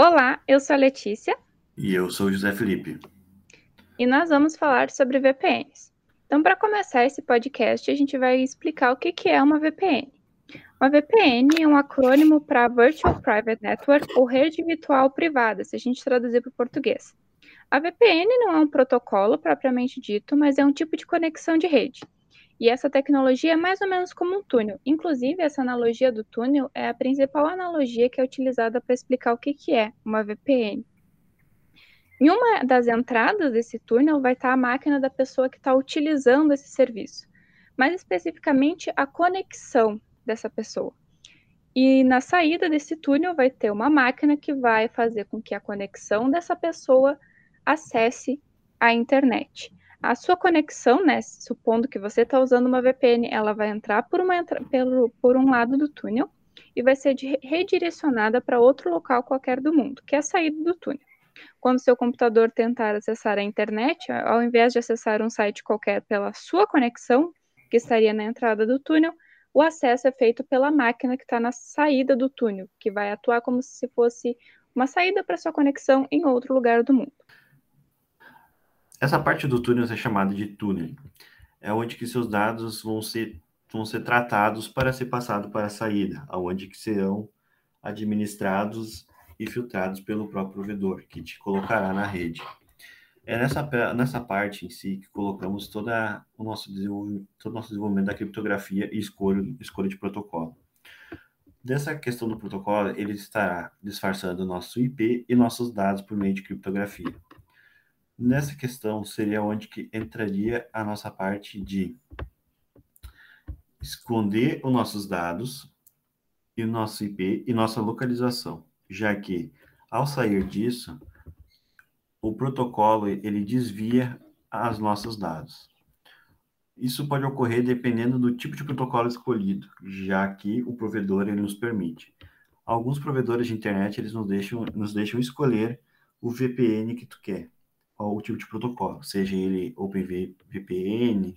Olá, eu sou a Letícia. E eu sou o José Felipe. E nós vamos falar sobre VPNs. Então, para começar esse podcast, a gente vai explicar o que, que é uma VPN. Uma VPN é um acrônimo para Virtual Private Network ou rede virtual privada, se a gente traduzir para o português. A VPN não é um protocolo propriamente dito, mas é um tipo de conexão de rede. E essa tecnologia é mais ou menos como um túnel. Inclusive, essa analogia do túnel é a principal analogia que é utilizada para explicar o que, que é uma VPN. Em uma das entradas desse túnel vai estar a máquina da pessoa que está utilizando esse serviço, mais especificamente a conexão dessa pessoa. E na saída desse túnel vai ter uma máquina que vai fazer com que a conexão dessa pessoa acesse a internet. A sua conexão, né, supondo que você está usando uma VPN, ela vai entrar por, uma, pelo, por um lado do túnel e vai ser redirecionada para outro local qualquer do mundo, que é a saída do túnel. Quando seu computador tentar acessar a internet, ao invés de acessar um site qualquer pela sua conexão, que estaria na entrada do túnel, o acesso é feito pela máquina que está na saída do túnel, que vai atuar como se fosse uma saída para sua conexão em outro lugar do mundo. Essa parte do túnel é chamada de túnel. É onde que seus dados vão ser, vão ser tratados para ser passado para a saída, aonde que serão administrados e filtrados pelo próprio provedor, que te colocará na rede. É nessa, nessa parte em si que colocamos toda o nosso todo o nosso desenvolvimento da criptografia e escolha, escolha de protocolo. Dessa questão do protocolo, ele estará disfarçando nosso IP e nossos dados por meio de criptografia. Nessa questão seria onde que entraria a nossa parte de esconder os nossos dados e nosso IP e nossa localização, já que ao sair disso, o protocolo ele desvia os nossos dados. Isso pode ocorrer dependendo do tipo de protocolo escolhido, já que o provedor ele nos permite. Alguns provedores de internet eles nos deixam, nos deixam escolher o VPN que tu quer o tipo de protocolo, seja ele OpenVPN,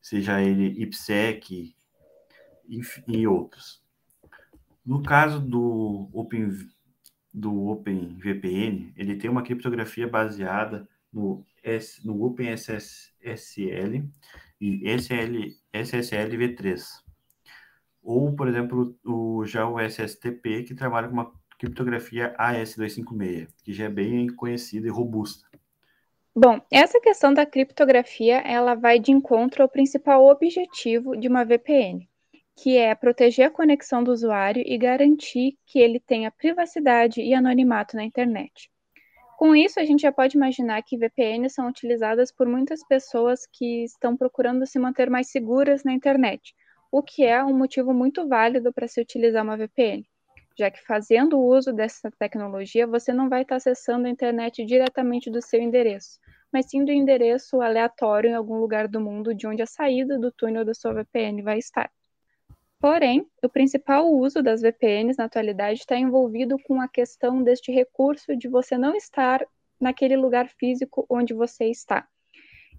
seja ele IPsec e outros. No caso do Open do OpenVPN, ele tem uma criptografia baseada no, S, no OpenSSL e SL, SSL v3. Ou, por exemplo, o, já o SSTP, que trabalha com uma criptografia AS256, que já é bem conhecida e robusta. Bom, essa questão da criptografia, ela vai de encontro ao principal objetivo de uma VPN, que é proteger a conexão do usuário e garantir que ele tenha privacidade e anonimato na internet. Com isso, a gente já pode imaginar que VPNs são utilizadas por muitas pessoas que estão procurando se manter mais seguras na internet, o que é um motivo muito válido para se utilizar uma VPN já que fazendo uso dessa tecnologia, você não vai estar acessando a internet diretamente do seu endereço, mas sim do endereço aleatório em algum lugar do mundo de onde a saída do túnel da sua VPN vai estar. Porém, o principal uso das VPNs na atualidade está envolvido com a questão deste recurso de você não estar naquele lugar físico onde você está.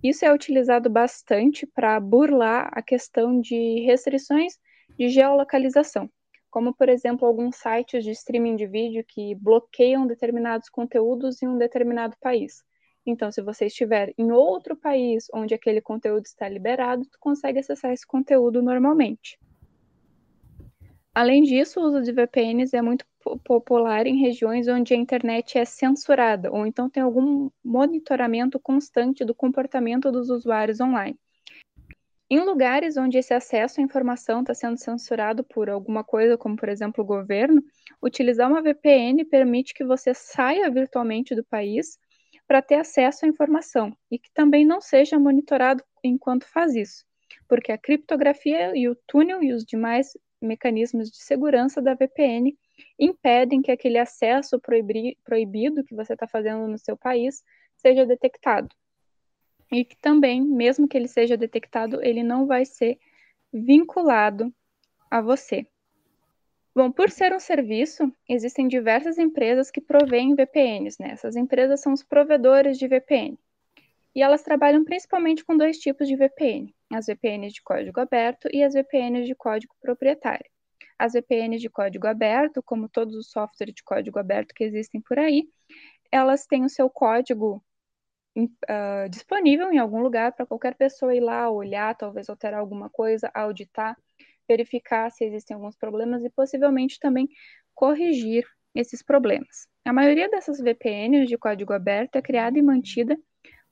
Isso é utilizado bastante para burlar a questão de restrições de geolocalização como por exemplo alguns sites de streaming de vídeo que bloqueiam determinados conteúdos em um determinado país. Então, se você estiver em outro país onde aquele conteúdo está liberado, tu consegue acessar esse conteúdo normalmente. Além disso, o uso de VPNs é muito popular em regiões onde a internet é censurada ou então tem algum monitoramento constante do comportamento dos usuários online. Em lugares onde esse acesso à informação está sendo censurado por alguma coisa, como por exemplo o governo, utilizar uma VPN permite que você saia virtualmente do país para ter acesso à informação e que também não seja monitorado enquanto faz isso, porque a criptografia e o túnel e os demais mecanismos de segurança da VPN impedem que aquele acesso proibido que você está fazendo no seu país seja detectado e que também, mesmo que ele seja detectado, ele não vai ser vinculado a você. Bom, por ser um serviço, existem diversas empresas que provêm VPNs, né? Essas empresas são os provedores de VPN. E elas trabalham principalmente com dois tipos de VPN: as VPNs de código aberto e as VPNs de código proprietário. as VPNs de código aberto, como todos os softwares de código aberto que existem por aí, elas têm o seu código uh, disponível em algum lugar para qualquer pessoa ir lá, olhar, talvez alterar alguma coisa, auditar, verificar se existem alguns problemas e possivelmente também corrigir esses problemas. A maioria dessas VPNs de código aberto é criada e mantida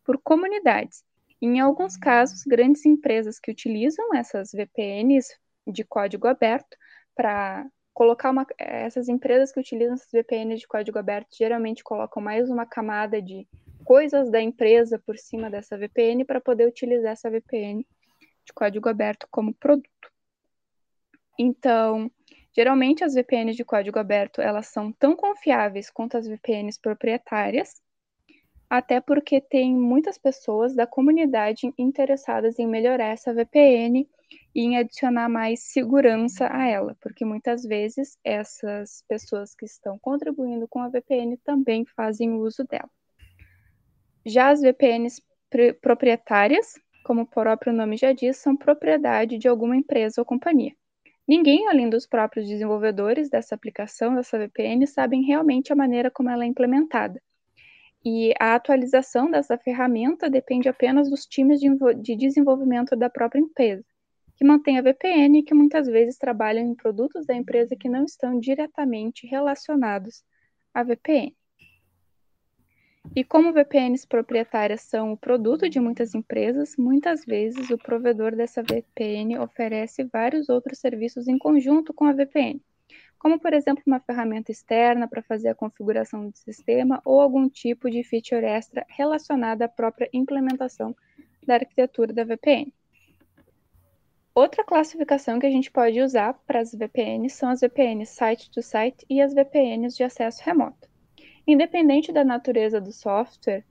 por comunidades. Em alguns casos, grandes empresas que utilizam essas VPNs de código aberto para colocar uma, essas empresas que utilizam essas VPNs de código aberto geralmente colocam mais uma camada de coisas da empresa por cima dessa VPN para poder utilizar essa VPN de código aberto como produto. Então, geralmente as VPNs de código aberto, elas são tão confiáveis quanto as VPNs proprietárias, até porque tem muitas pessoas da comunidade interessadas em melhorar essa VPN e em adicionar mais segurança a ela, porque muitas vezes essas pessoas que estão contribuindo com a VPN também fazem uso dela. Já as VPNs proprietárias, como o próprio nome já diz, são propriedade de alguma empresa ou companhia. Ninguém, além dos próprios desenvolvedores dessa aplicação, dessa VPN, sabem realmente a maneira como ela é implementada. E a atualização dessa ferramenta depende apenas dos times de desenvolvimento da própria empresa, que mantém a VPN e que muitas vezes trabalham em produtos da empresa que não estão diretamente relacionados à VPN. E como VPNs proprietárias são o produto de muitas empresas, muitas vezes o provedor dessa VPN oferece vários outros serviços em conjunto com a VPN, como por exemplo uma ferramenta externa para fazer a configuração do sistema ou algum tipo de feature extra relacionada à própria implementação da arquitetura da VPN. Outra classificação que a gente pode usar para as VPNs são as VPNs site-to-site -site e as VPNs de acesso remoto. Independente da natureza do software,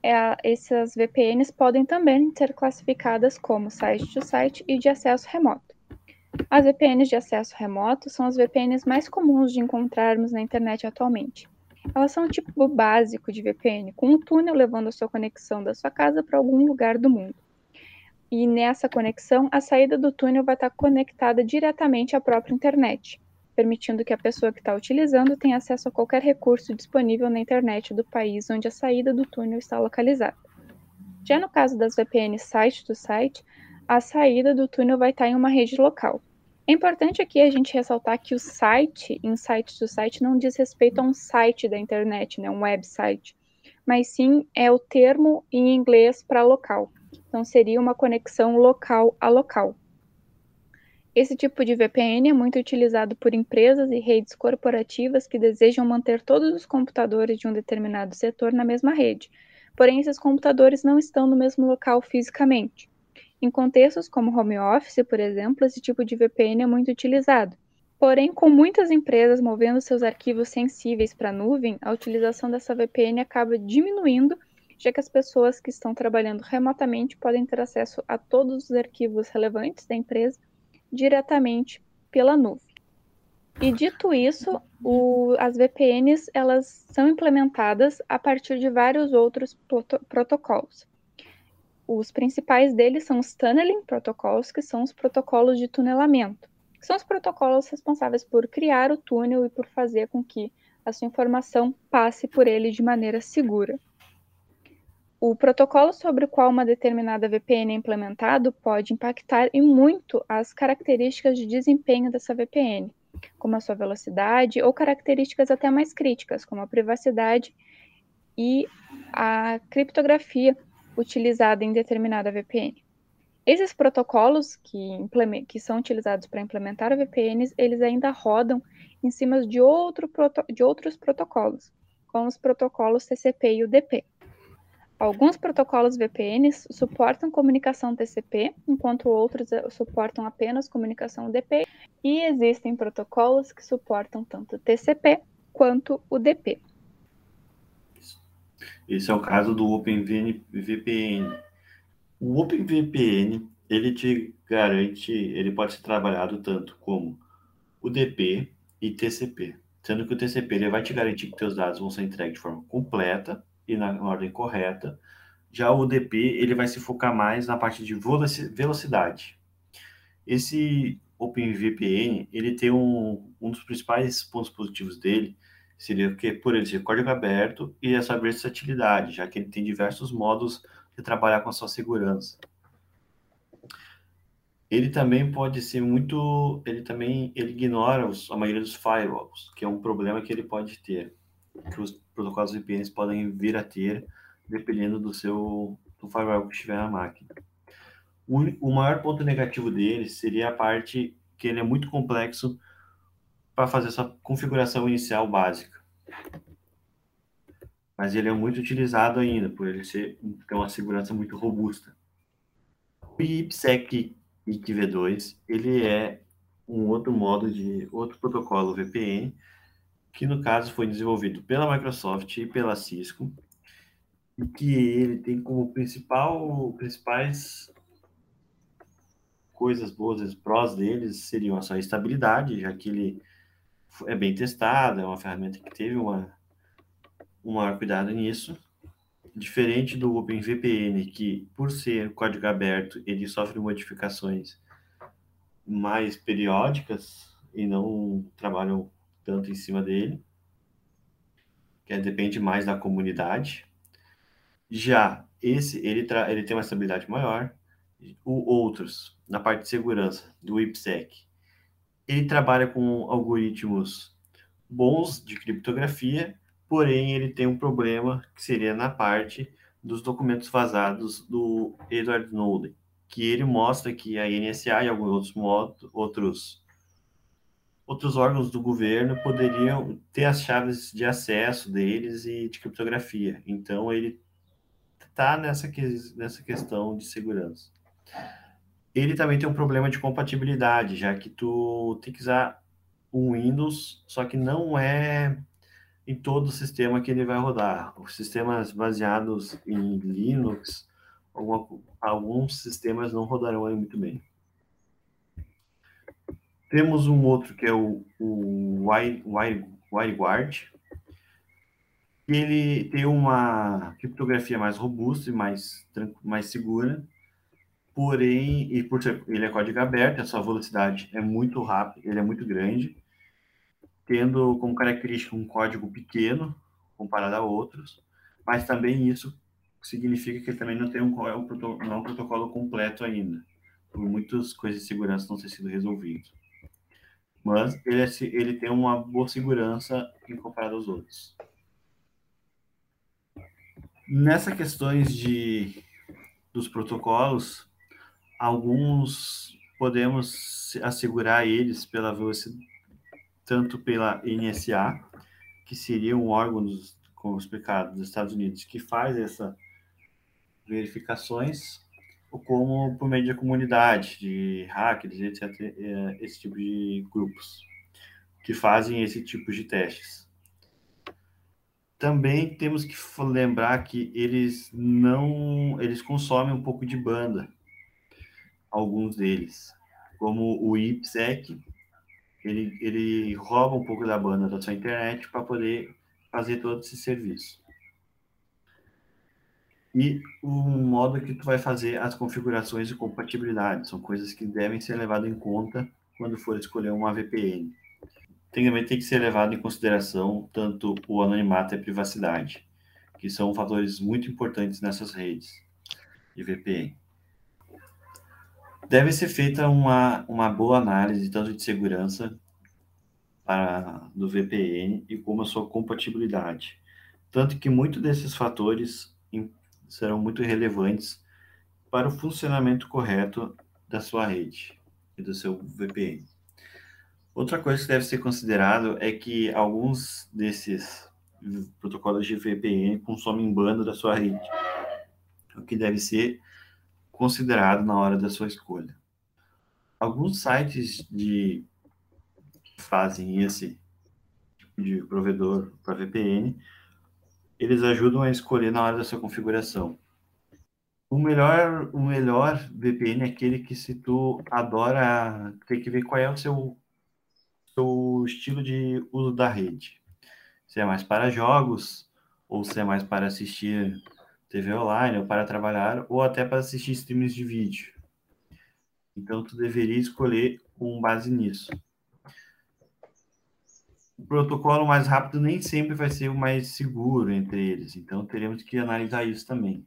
é, essas VPNs podem também ser classificadas como site-to-site -site e de acesso remoto. As VPNs de acesso remoto são as VPNs mais comuns de encontrarmos na internet atualmente. Elas são o tipo básico de VPN, com um túnel levando a sua conexão da sua casa para algum lugar do mundo. E nessa conexão, a saída do túnel vai estar conectada diretamente à própria internet permitindo que a pessoa que está utilizando tenha acesso a qualquer recurso disponível na internet do país onde a saída do túnel está localizada. Já no caso das VPNs site to site, a saída do túnel vai estar em uma rede local. É importante aqui a gente ressaltar que o site em site to site não diz respeito a um site da internet, né, um website, mas sim é o termo em inglês para local. Então seria uma conexão local a local. Esse tipo de VPN é muito utilizado por empresas e redes corporativas que desejam manter todos os computadores de um determinado setor na mesma rede, porém esses computadores não estão no mesmo local fisicamente. Em contextos como home office, por exemplo, esse tipo de VPN é muito utilizado. Porém, com muitas empresas movendo seus arquivos sensíveis para a nuvem, a utilização dessa VPN acaba diminuindo, já que as pessoas que estão trabalhando remotamente podem ter acesso a todos os arquivos relevantes da empresa diretamente pela nuvem. E dito isso, o, as VPNs elas são implementadas a partir de vários outros protocolos. Os principais deles são os tunneling protocols, que são os protocolos de tunelamento, que são os protocolos responsáveis por criar o túnel e por fazer com que a sua informação passe por ele de maneira segura. O protocolo sobre o qual uma determinada VPN é implementado pode impactar e muito as características de desempenho dessa VPN, como a sua velocidade ou características até mais críticas, como a privacidade e a criptografia utilizada em determinada VPN. Esses protocolos que, que são utilizados para implementar VPNs, eles ainda rodam em cima de, outro de outros protocolos, como os protocolos TCP e UDP. Alguns protocolos VPNs suportam comunicação TCP, enquanto outros eh, suportam apenas comunicação UDP, e existem protocolos que suportam tanto TCP quanto UDP. Esse é o caso do OpenVPN. O OpenVPN, ele te garante, ele pode ser trabalhado tanto como UDP e TCP, sendo que o TCP ele vai te garantir que teus dados vão ser entregues de forma completa e na ordem correta. Já o DP ele vai se focar mais na parte de velocidade. Esse OpenVPN, ele tem um, um dos principais pontos positivos dele, seria que por ele ser código aberto e essa versatilidade, já que ele tem diversos modos de trabalhar com a sua segurança. Ele também pode ser muito, ele também ele ignora os, a maioria dos firewalls, que é um problema que ele pode ter, que os protocolos VPNs podem vir a ter, dependendo do seu do firewall que estiver na máquina. O, maior ponto negativo dele seria a parte que ele é muito complexo para fazer essa configuração inicial básica. Mas ele é muito utilizado ainda, por ele ser, ter uma segurança muito robusta. O IPsec IPv2, ele é um outro modo de outro protocolo VPN, que no caso foi desenvolvido pela Microsoft e pela Cisco, e que ele tem como principal principais coisas boas, prós deles seriam a sua estabilidade, já que ele é bem testado, é uma ferramenta que teve uma, um maior cuidado nisso. Diferente do OpenVPN, que por ser código aberto, ele sofre modificações mais periódicas e não trabalham tanto em cima dele, que depende mais da comunidade. Já esse, ele, ele tem uma estabilidade maior. O outros, na parte de segurança, do IPsec, ele trabalha com algoritmos bons de criptografia, porém ele tem um problema que seria na parte dos documentos vazados do Edward Snowden, que ele mostra que a NSA e alguns outros outros outros órgãos do governo poderiam ter as chaves de acesso deles e de criptografia. Então ele está nessa, nessa questão de segurança ele também tem um problema de compatibilidade, já que tu tem que usar o Windows, só que não é em todo o sistema que ele vai rodar. Os sistemas baseados em Linux, alguma, alguns sistemas não rodarão muito bem. Temos um outro que é o, o WireGuard, que ele tem uma criptografia mais robusta e mais, mais segura, porém, e por ser, ele é código aberto, a sua velocidade é muito rápida, ele é muito grande, tendo como característica um código pequeno comparado a outros, mas também isso significa que ele também não tem um, não é um protocolo completo ainda, por muitas coisas de segurança não ter sido resolvidas. Mas ele, é, ele tem uma boa segurança em comparado aos outros. Nessas questões de dos protocolos, alguns podemos assegurar eles pela velocidade, tanto pela NSA, que seria um órgão, dos, como explicado, dos Estados Unidos, que faz essas verificações, como por meio da comunidade, de hackers, etc., é, esse tipo de grupos, que fazem esse tipo de testes. Também temos que lembrar que eles não, eles consomem um pouco de banda, alguns deles, como o IPsec, ele, ele rouba um pouco da banda da sua internet para poder fazer todo esse serviço. E o modo que tu vai fazer as configurações de compatibilidade, são coisas que devem ser levadas em conta quando for escolher uma VPN. Tem, também tem que ser levado em consideração tanto o anonimato e a privacidade, que são fatores muito importantes nessas redes de VPN. Deve ser feita uma, uma boa análise tanto de segurança para, do VPN e como a sua compatibilidade. Tanto que muitos desses fatores serão muito relevantes para o funcionamento correto da sua rede e do seu VPN. Outra coisa que deve ser considerado é que alguns desses protocolos de VPN consomem banda da sua rede, o que deve ser considerado na hora da sua escolha. Alguns sites de que fazem esse tipo de provedor para VPN, eles ajudam a escolher na hora da sua configuração. O melhor, o melhor VPN é aquele que se tu adora, tem que ver qual é o seu, seu estilo de uso da rede. Se é mais para jogos ou se é mais para assistir TV online, ou para trabalhar, ou até para assistir streams de vídeo. Então, tu deveria escolher com base nisso. O protocolo mais rápido nem sempre vai ser o mais seguro entre eles, então teremos que analisar isso também.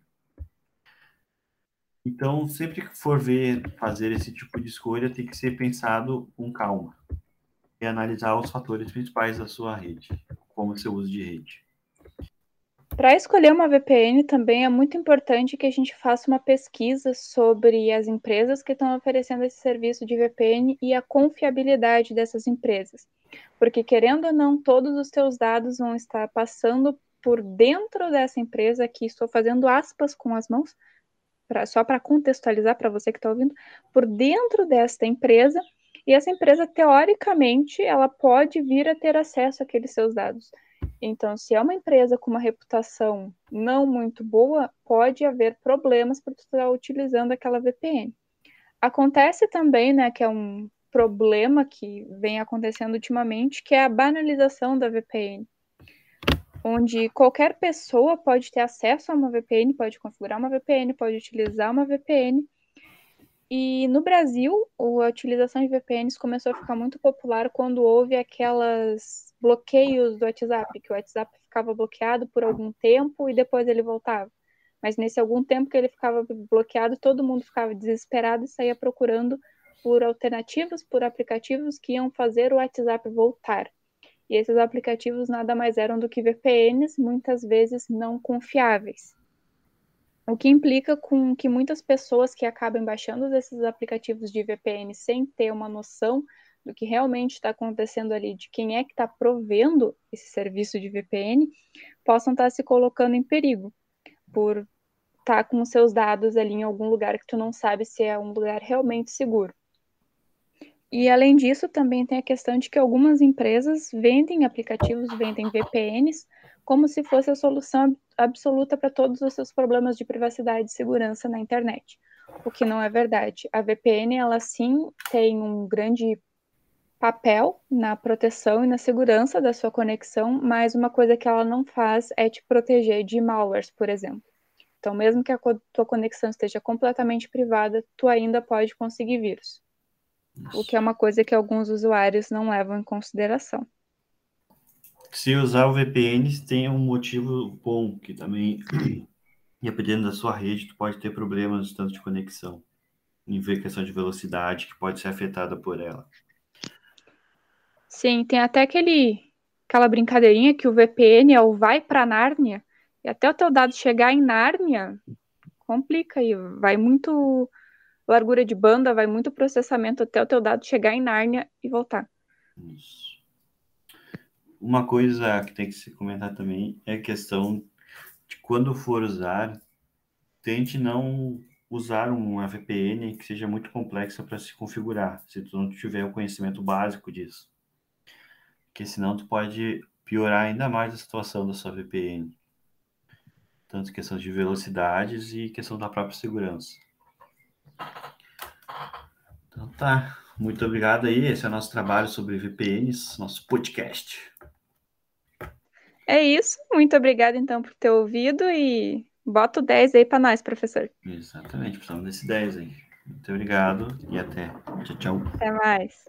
Então, sempre que for ver fazer esse tipo de escolha, tem que ser pensado com calma e analisar os fatores principais da sua rede, como seu uso de rede. Para escolher uma VPN também é muito importante que a gente faça uma pesquisa sobre as empresas que estão oferecendo esse serviço de VPN e a confiabilidade dessas empresas. Porque querendo ou não, todos os teus dados vão estar passando por dentro dessa empresa, que estou fazendo aspas com as mãos, pra, só para contextualizar para você que está ouvindo, por dentro desta empresa, e essa empresa, teoricamente, ela pode vir a ter acesso àqueles seus dados. Então, se é uma empresa com uma reputação não muito boa, pode haver problemas por estar utilizando aquela VPN. Acontece também, né, que é um problema que vem acontecendo ultimamente, que é a banalização da VPN, onde qualquer pessoa pode ter acesso a uma VPN, pode configurar uma VPN, pode utilizar uma VPN. E no Brasil, a utilização de VPNs começou a ficar muito popular quando houve aquelas bloqueios do WhatsApp, que o WhatsApp ficava bloqueado por algum tempo e depois ele voltava. Mas nesse algum tempo que ele ficava bloqueado, todo mundo ficava desesperado e saía procurando por alternativas, por aplicativos que iam fazer o WhatsApp voltar. E esses aplicativos nada mais eram do que VPNs, muitas vezes não confiáveis. O que implica com que muitas pessoas que acabam baixando esses aplicativos de VPN sem ter uma noção do que realmente está acontecendo ali, de quem é que está provendo esse serviço de VPN, possam estar tá se colocando em perigo por estar tá com seus dados ali em algum lugar que tu não sabe se é um lugar realmente seguro. E além disso, também tem a questão de que algumas empresas vendem aplicativos, vendem VPNs, como se fosse a solução absoluta para todos os seus problemas de privacidade e segurança na internet. O que não é verdade. A VPN, ela sim tem um grande papel na proteção e na segurança da sua conexão, mas uma coisa que ela não faz é te proteger de malwares, por exemplo. Então, mesmo que a tua conexão esteja completamente privada, tu ainda pode conseguir vírus. Isso. O que é uma coisa que alguns usuários não levam em consideração. Se usar o VPN, tem um motivo bom, que também, dependendo da sua rede, tu pode ter problemas tanto de conexão, em ver questão de velocidade, que pode ser afetada por ela. Sim, tem até aquele, aquela brincadeirinha que o VPN é o vai para Nárnia, e até o teu dado chegar em Nárnia, complica aí, vai muito largura de banda, vai muito processamento até o teu dado chegar em Nárnia e voltar. Isso. Uma coisa que tem que se comentar também é a questão de quando for usar, tente não usar uma VPN que seja muito complexa para se configurar, se tu não tiver o conhecimento básico disso porque senão tu pode piorar ainda mais a situação da sua VPN. Tanto questão de velocidades e questão da própria segurança. Então tá, muito obrigado aí. Esse é o nosso trabalho sobre VPNs, nosso podcast. É isso. Muito obrigada então por ter ouvido e bota o 10 aí para nós, professor. Exatamente, precisamos desse 10 aí. Muito obrigado e até. Tchau, tchau. Até mais.